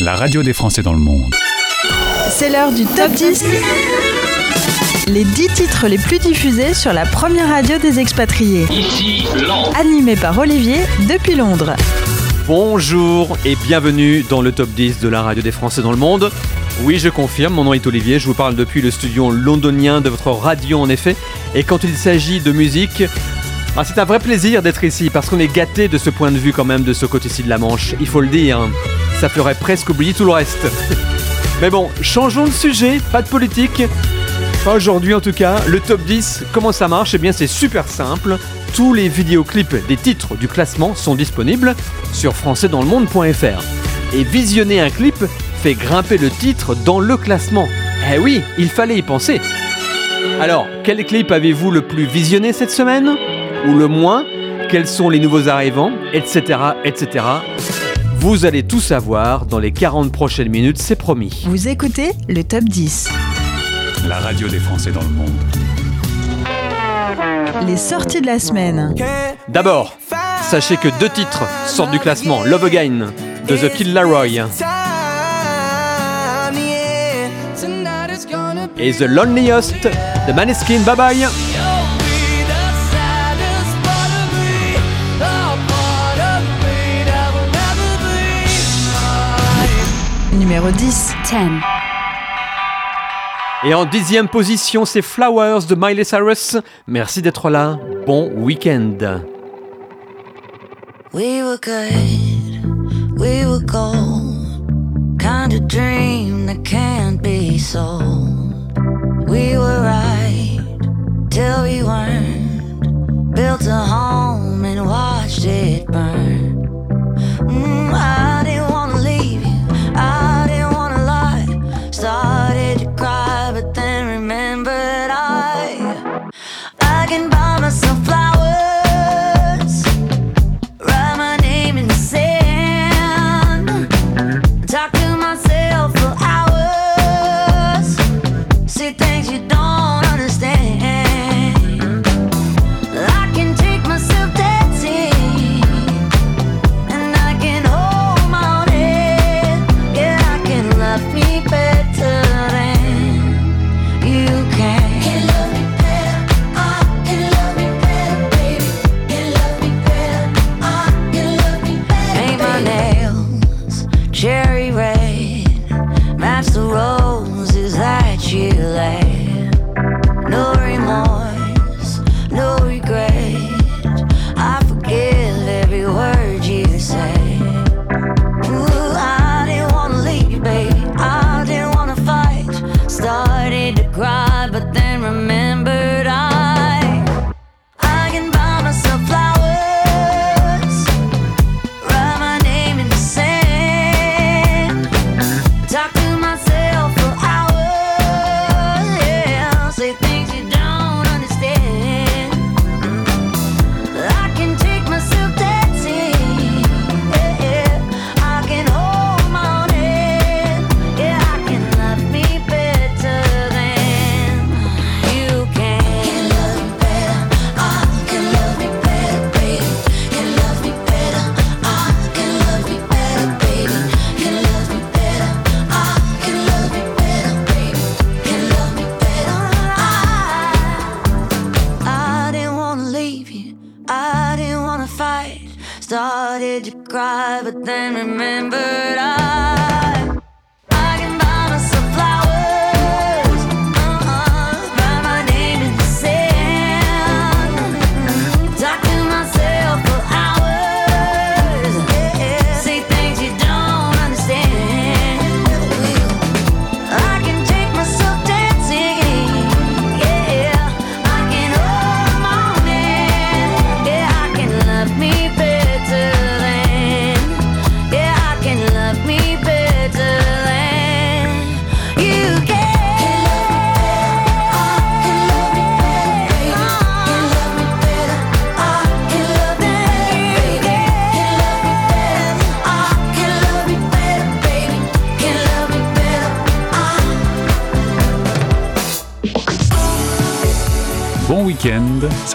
la radio des Français dans le monde. C'est l'heure du top 10. Les 10 titres les plus diffusés sur la première radio des expatriés. Ici, Londres. Animé par Olivier depuis Londres. Bonjour et bienvenue dans le top 10 de la radio des Français dans le monde. Oui, je confirme, mon nom est Olivier, je vous parle depuis le studio londonien de votre radio en effet. Et quand il s'agit de musique, ah, c'est un vrai plaisir d'être ici parce qu'on est gâté de ce point de vue quand même de ce côté-ci de la Manche, il faut le dire. Ça ferait presque oublier tout le reste. Mais bon, changeons de sujet, pas de politique. Aujourd'hui en tout cas, le top 10, comment ça marche? Eh bien c'est super simple. Tous les vidéoclips des titres du classement sont disponibles sur françaisdanslemonde.fr. Et visionner un clip fait grimper le titre dans le classement. Eh oui, il fallait y penser. Alors, quel clip avez-vous le plus visionné cette semaine? Ou le moins? Quels sont les nouveaux arrivants? Etc. etc. Vous allez tout savoir dans les 40 prochaines minutes, c'est promis. Vous écoutez le top 10. La radio des Français dans le monde. Les sorties de la semaine. D'abord, sachez que deux titres sortent du classement Love Again de The Kid Laroi et The Loneliest de Maneskin. Bye bye Numéro 10. 10. Et en dixième position, c'est Flowers de Miley Cyrus. Merci d'être là. Bon week-end. We were good, we were gold. Kind of dream that can't be sold. We were right till we weren't. Built a home and watched it burn. Mm, I didn't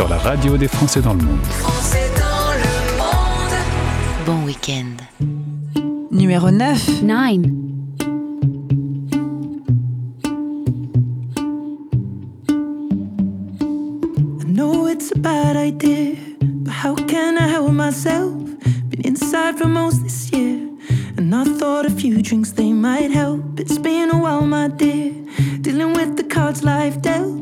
sur la radio des Français dans le monde. Français dans le monde. Bon week-end. Numéro 9. 9. I know it's a bad idea, but how can I help myself? Been inside for most this year, and I thought a few drinks they might help. It's been a while, my dear, dealing with the cards life dealt.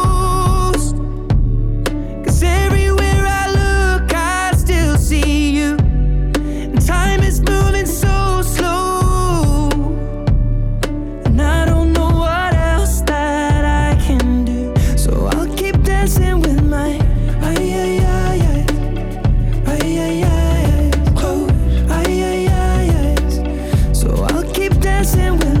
Dancing with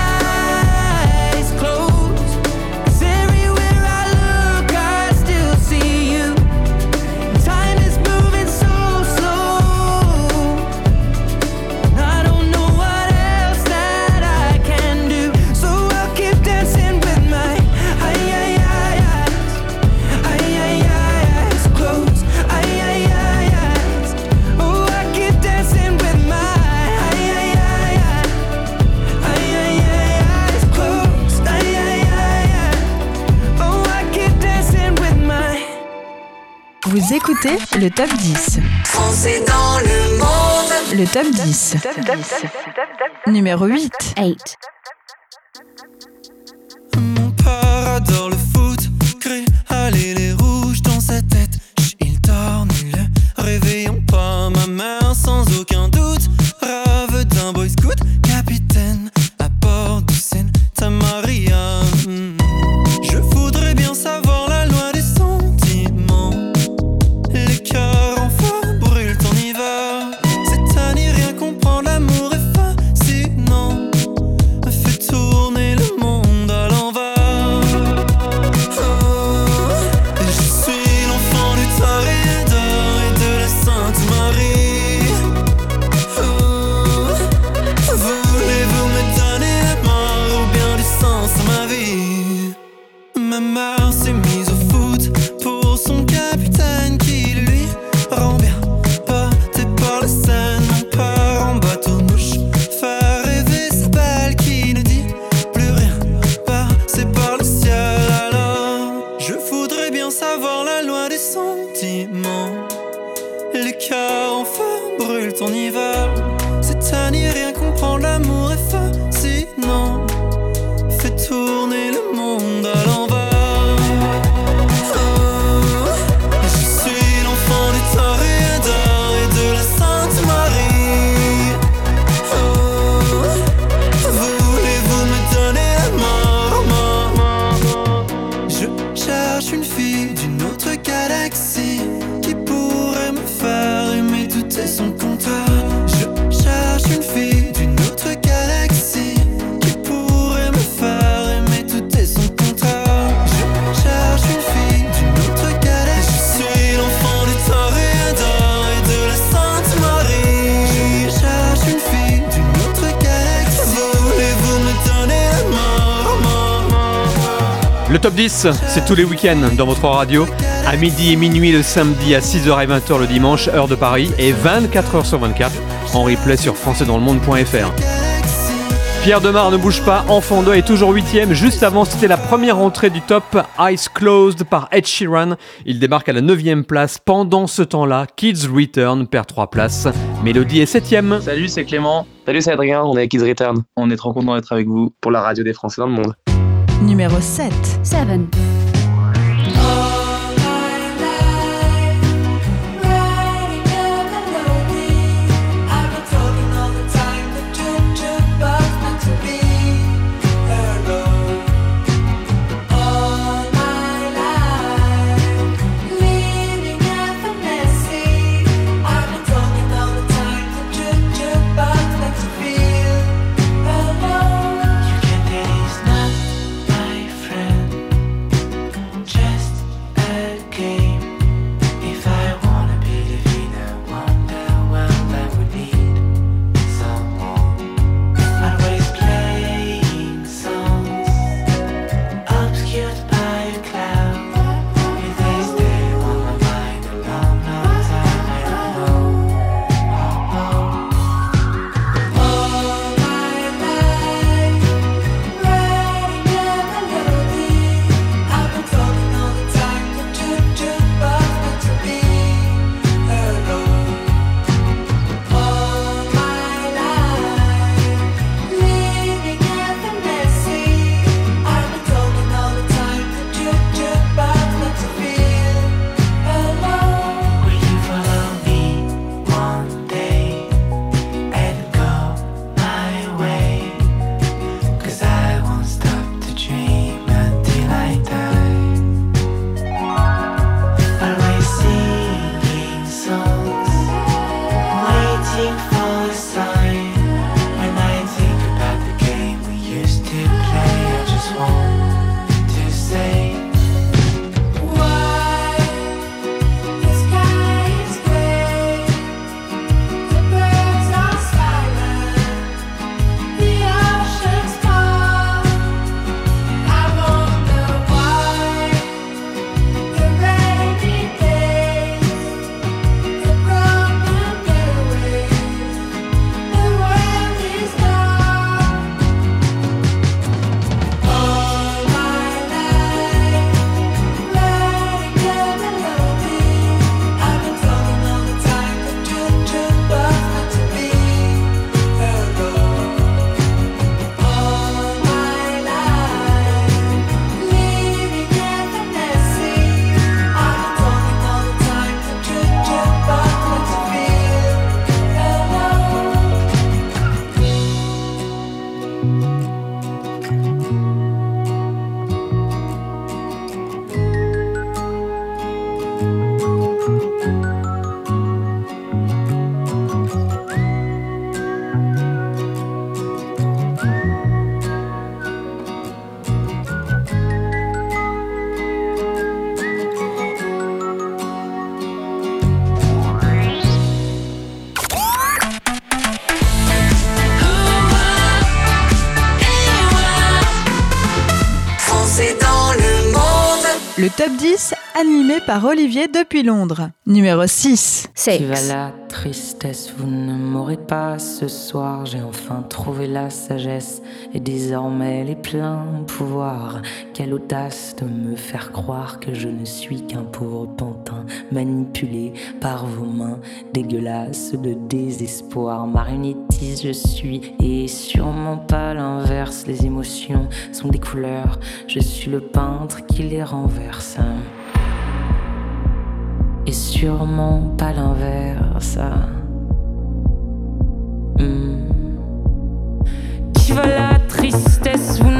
Vous écoutez le top 10. Français dans le monde. Le top 10. Numéro 8. 8. Mon père adore le foot, crée aller les rouges dans sa tête. Top 10, c'est tous les week-ends dans votre radio, à midi et minuit le samedi, à 6h et 20h le dimanche, heure de Paris, et 24h sur 24 en replay sur françaisdanslemonde.fr. Pierre Demar ne bouge pas, Enfant 2 est toujours 8ème. Juste avant, c'était la première entrée du top, Eyes Closed par Ed Sheeran. Il débarque à la 9ème place. Pendant ce temps-là, Kids Return perd 3 places. Mélodie est 7ème. Salut, c'est Clément. Salut, c'est Adrien, on est avec Kids Return On est trop content d'être avec vous. pour la radio des Français dans le monde numéro 7. 7. Par Olivier depuis Londres. Numéro 6. Six. Qui va la tristesse, vous ne m'aurez pas ce soir. J'ai enfin trouvé la sagesse et désormais les pleins pouvoirs. Quelle audace de me faire croire que je ne suis qu'un pauvre pantin manipulé par vos mains dégueulasses de désespoir. Marionnettiste je suis et sûrement pas l'inverse. Les émotions sont des couleurs, je suis le peintre qui les renverse. Sûrement pas l'inverse. Hmm. Qui va la tristesse Vous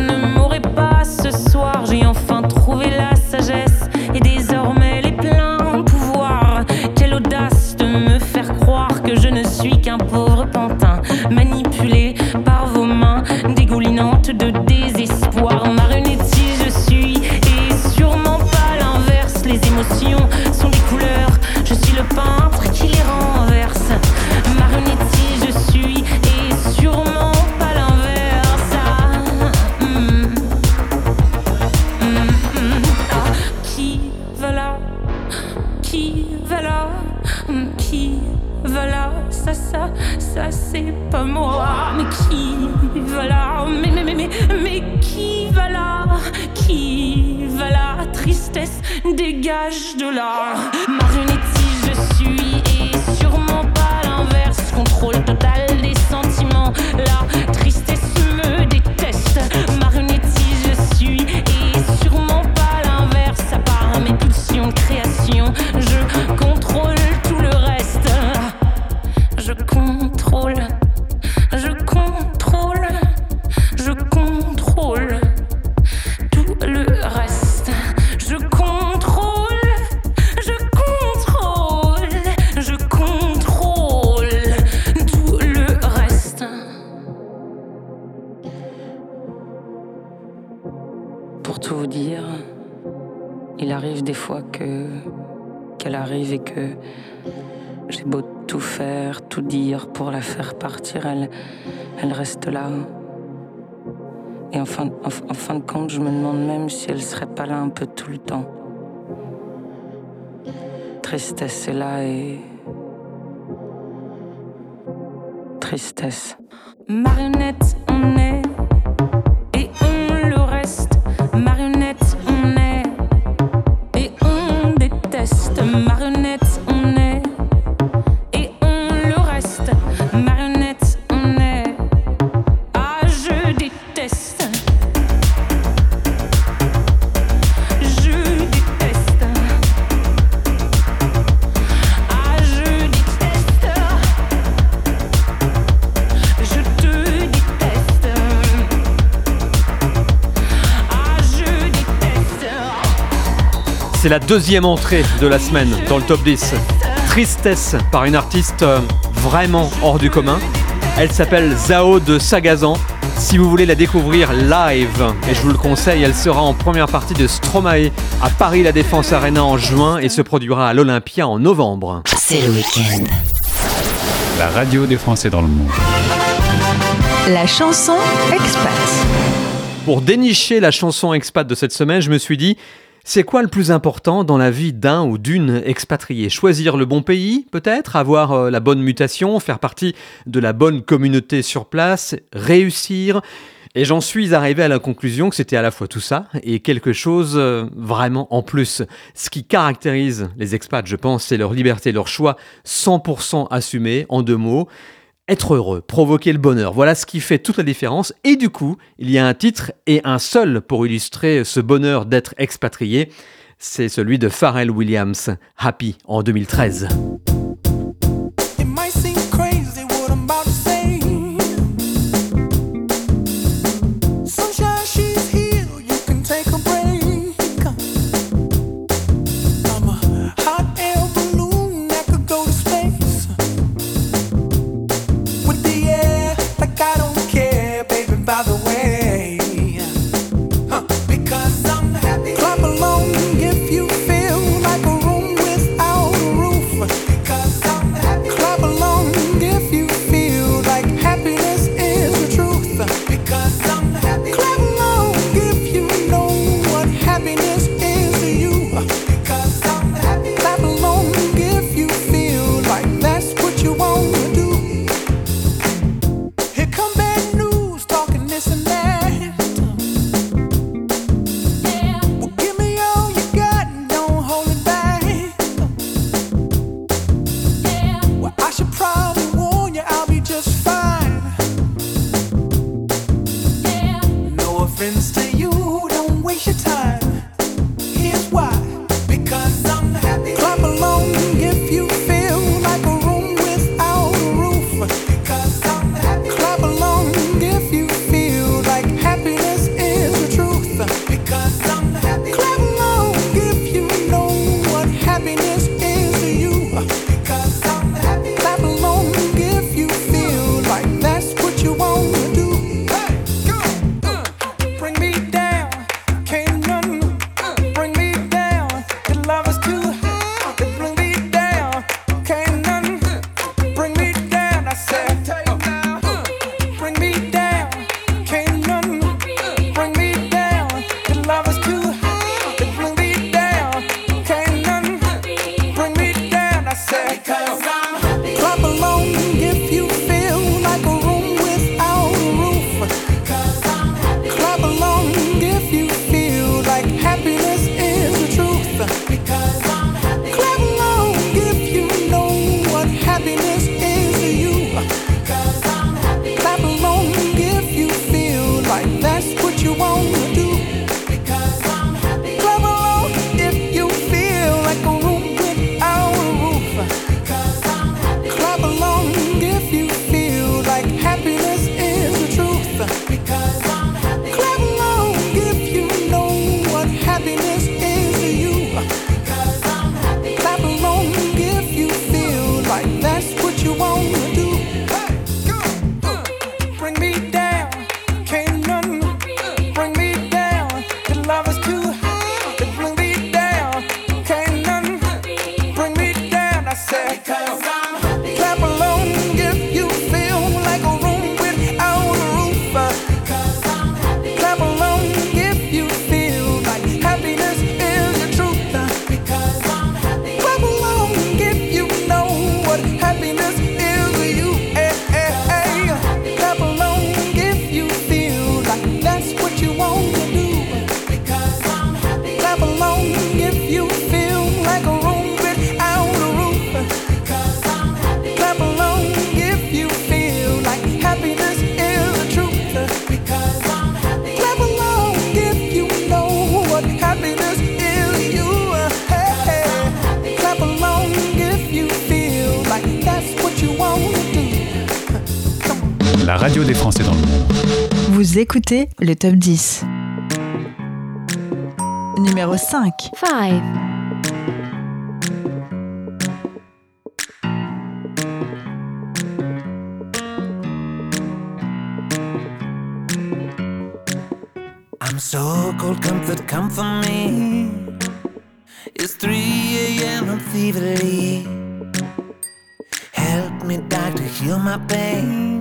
Et en fin, en, en fin de compte, je me demande même si elle serait pas là un peu tout le temps. Tristesse est là et. Tristesse. Marionnette, on est. C'est la deuxième entrée de la semaine dans le top 10. Tristesse par une artiste euh, vraiment hors du commun. Elle s'appelle Zao de Sagazan. Si vous voulez la découvrir live, et je vous le conseille, elle sera en première partie de Stromae à Paris La Défense Arena en juin et se produira à l'Olympia en novembre. C'est le week-end. La radio des Français dans le monde. La chanson expat. Pour dénicher la chanson expat de cette semaine, je me suis dit, c'est quoi le plus important dans la vie d'un ou d'une expatriée? Choisir le bon pays, peut-être, avoir euh, la bonne mutation, faire partie de la bonne communauté sur place, réussir? Et j'en suis arrivé à la conclusion que c'était à la fois tout ça et quelque chose euh, vraiment en plus. Ce qui caractérise les expats, je pense, c'est leur liberté, leur choix 100% assumé, en deux mots. Être heureux, provoquer le bonheur, voilà ce qui fait toute la différence. Et du coup, il y a un titre et un seul pour illustrer ce bonheur d'être expatrié. C'est celui de Pharrell Williams, Happy, en 2013. La radio des Français dans le monde. Vous écoutez le top 10. Numéro 5. 5. I'm so cold, comfort, come for me. It's 3 a.m. I'm feverly. Help me, doctor, heal my pain.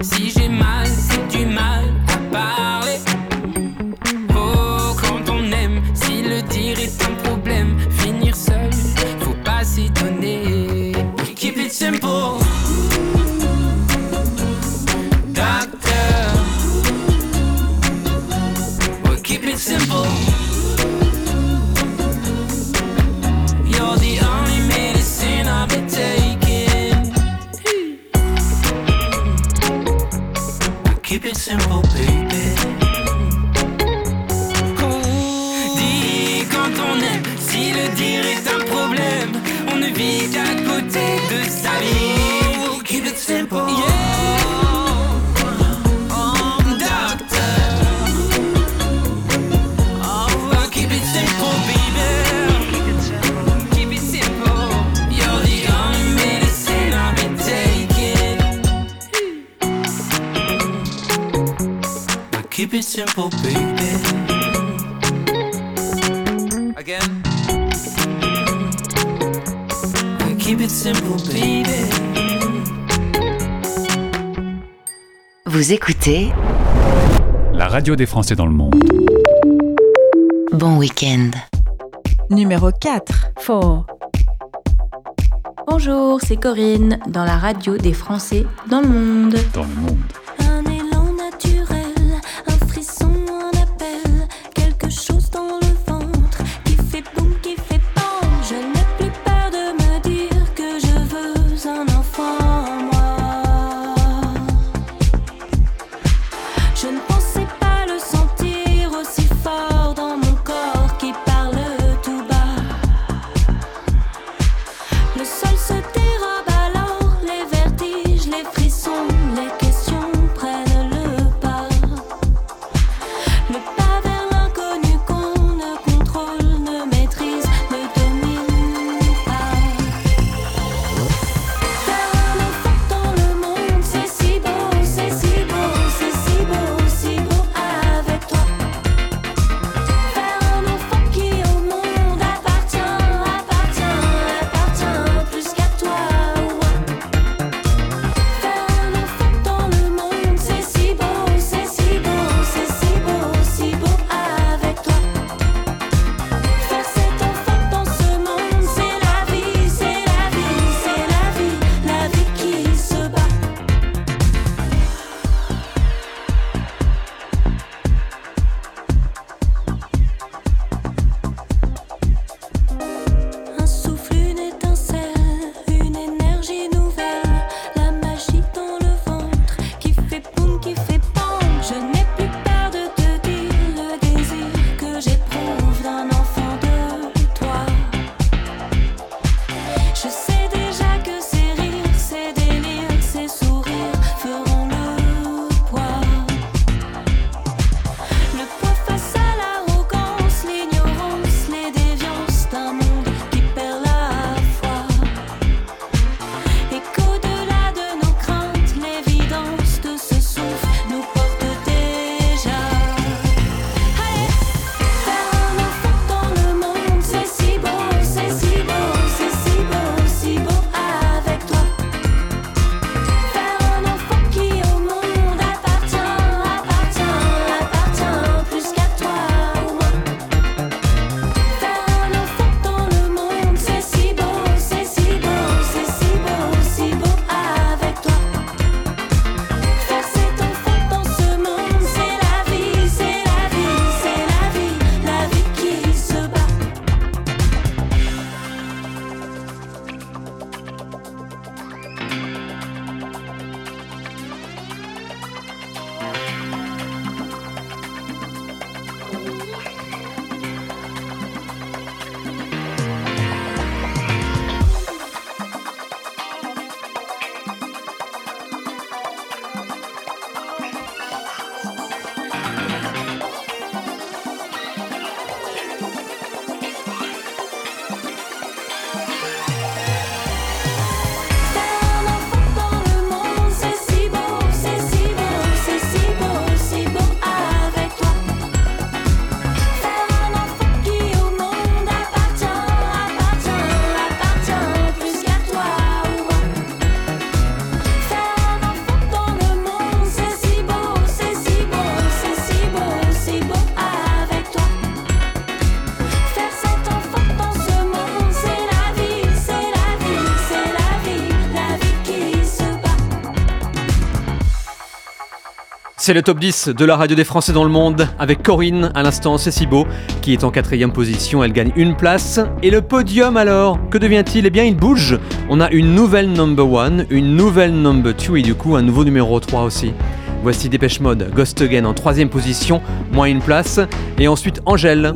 Si j'ai mal c'est du mal simple, baby. Again. We'll keep it simple, baby. Vous écoutez La radio des Français dans le monde. Bon Week-end. Numéro 4. 4. Bonjour, c'est Corinne dans la radio des Français dans le monde. Dans le monde. C'est le top 10 de la radio des Français dans le monde avec Corinne à l'instant, c'est qui est en quatrième position, elle gagne une place. Et le podium alors, que devient-il? Eh bien il bouge, on a une nouvelle number one, une nouvelle number two et du coup un nouveau numéro 3 aussi. Voici Dépêche Mode, Ghost Again en troisième position, moins une place. Et ensuite Angèle.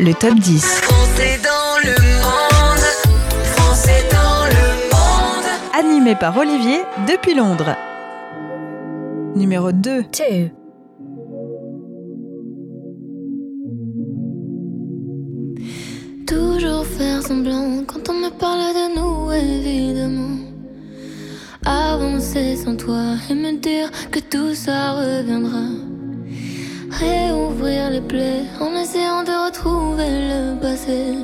Le top 10. Français dans le monde. Français dans le monde. Animé par Olivier depuis Londres. Numéro 2. Toujours faire semblant quand on me parle de nous, évidemment. Avancer sans toi et me dire que tout ça reviendra. Réouvrir les plaies en essayant de retrouver le passé.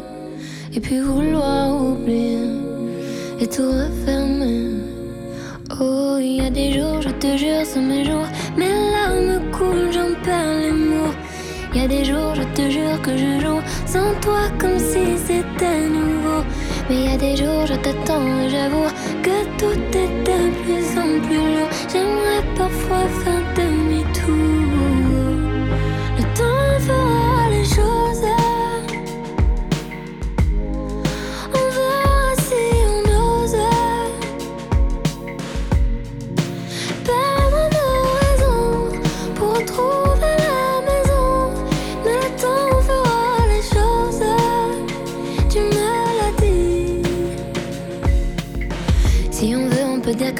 Et puis vouloir oublier et tout refermer. Oh, il y a des jours, je te jure, sont mes jours. Mes larmes coulent, j'en perds les mots. Il y a des jours, je te jure que je joue sans toi comme si c'était nouveau. Mais il y a des jours, je t'attends et j'avoue que tout est de plus en plus lourd. J'aimerais parfois faire demi-tour.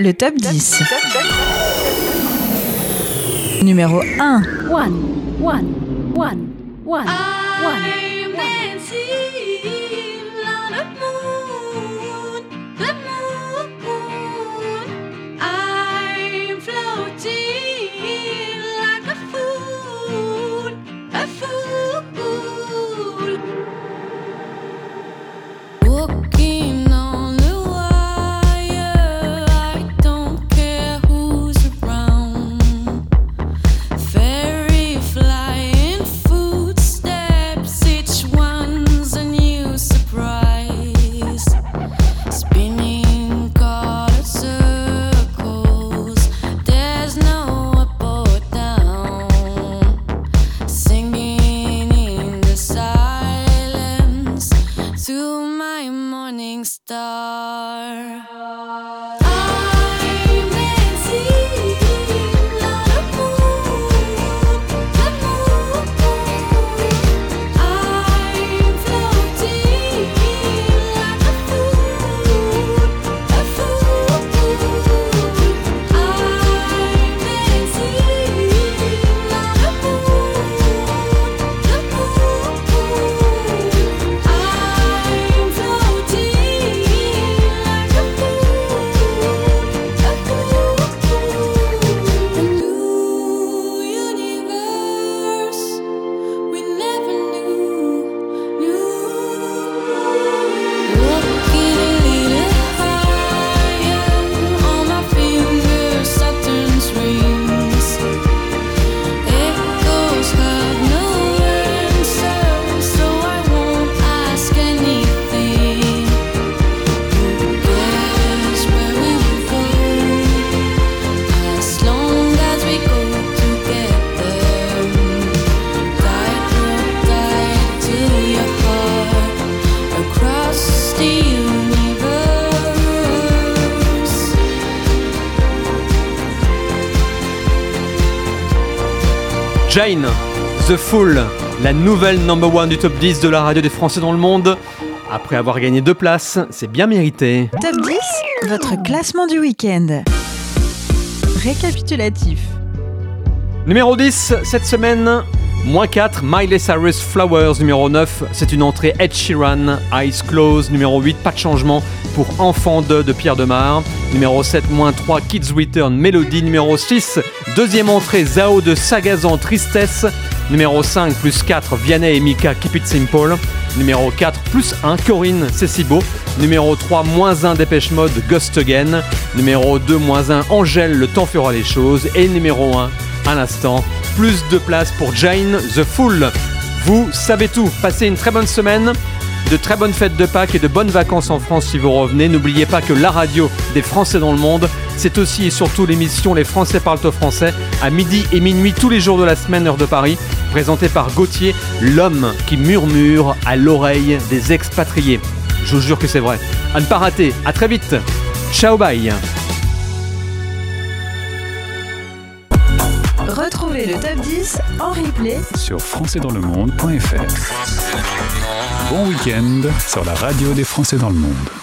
Le top 10. Numéro 1. One, one, one, one, one. The Fool, la nouvelle number one du top 10 de la radio des Français dans le monde. Après avoir gagné deux places, c'est bien mérité. Top 10, votre classement du week-end. Récapitulatif. Numéro 10, cette semaine, moins 4, Miley Cyrus Flowers. Numéro 9, c'est une entrée Ed Sheeran, Eyes Closed. Numéro 8, pas de changement pour Enfant 2 de Pierre Demar. Numéro 7, moins 3, Kids Return Melody. Numéro 6, deuxième entrée Zao de Sagazan Tristesse. Numéro 5, plus 4, Vianney et Mika Keep It Simple. Numéro 4, plus 1, Corinne, c'est si beau. Numéro 3, moins 1, Dépêche Mode, Ghost Again. Numéro 2, moins 1, Angèle, Le temps fera les choses. Et numéro 1, à l'instant, plus de place pour Jane, The Fool. Vous savez tout. Passez une très bonne semaine. De très bonnes fêtes de Pâques et de bonnes vacances en France si vous revenez. N'oubliez pas que la radio des Français dans le monde, c'est aussi et surtout l'émission Les Français parlent au français à midi et minuit tous les jours de la semaine, heure de Paris, présentée par Gauthier, l'homme qui murmure à l'oreille des expatriés. Je vous jure que c'est vrai. À ne pas rater. À très vite. Ciao bye. Retrouvez le top 10 en replay sur françaisdanslemonde.fr. Bon week-end sur la radio des Français dans le monde.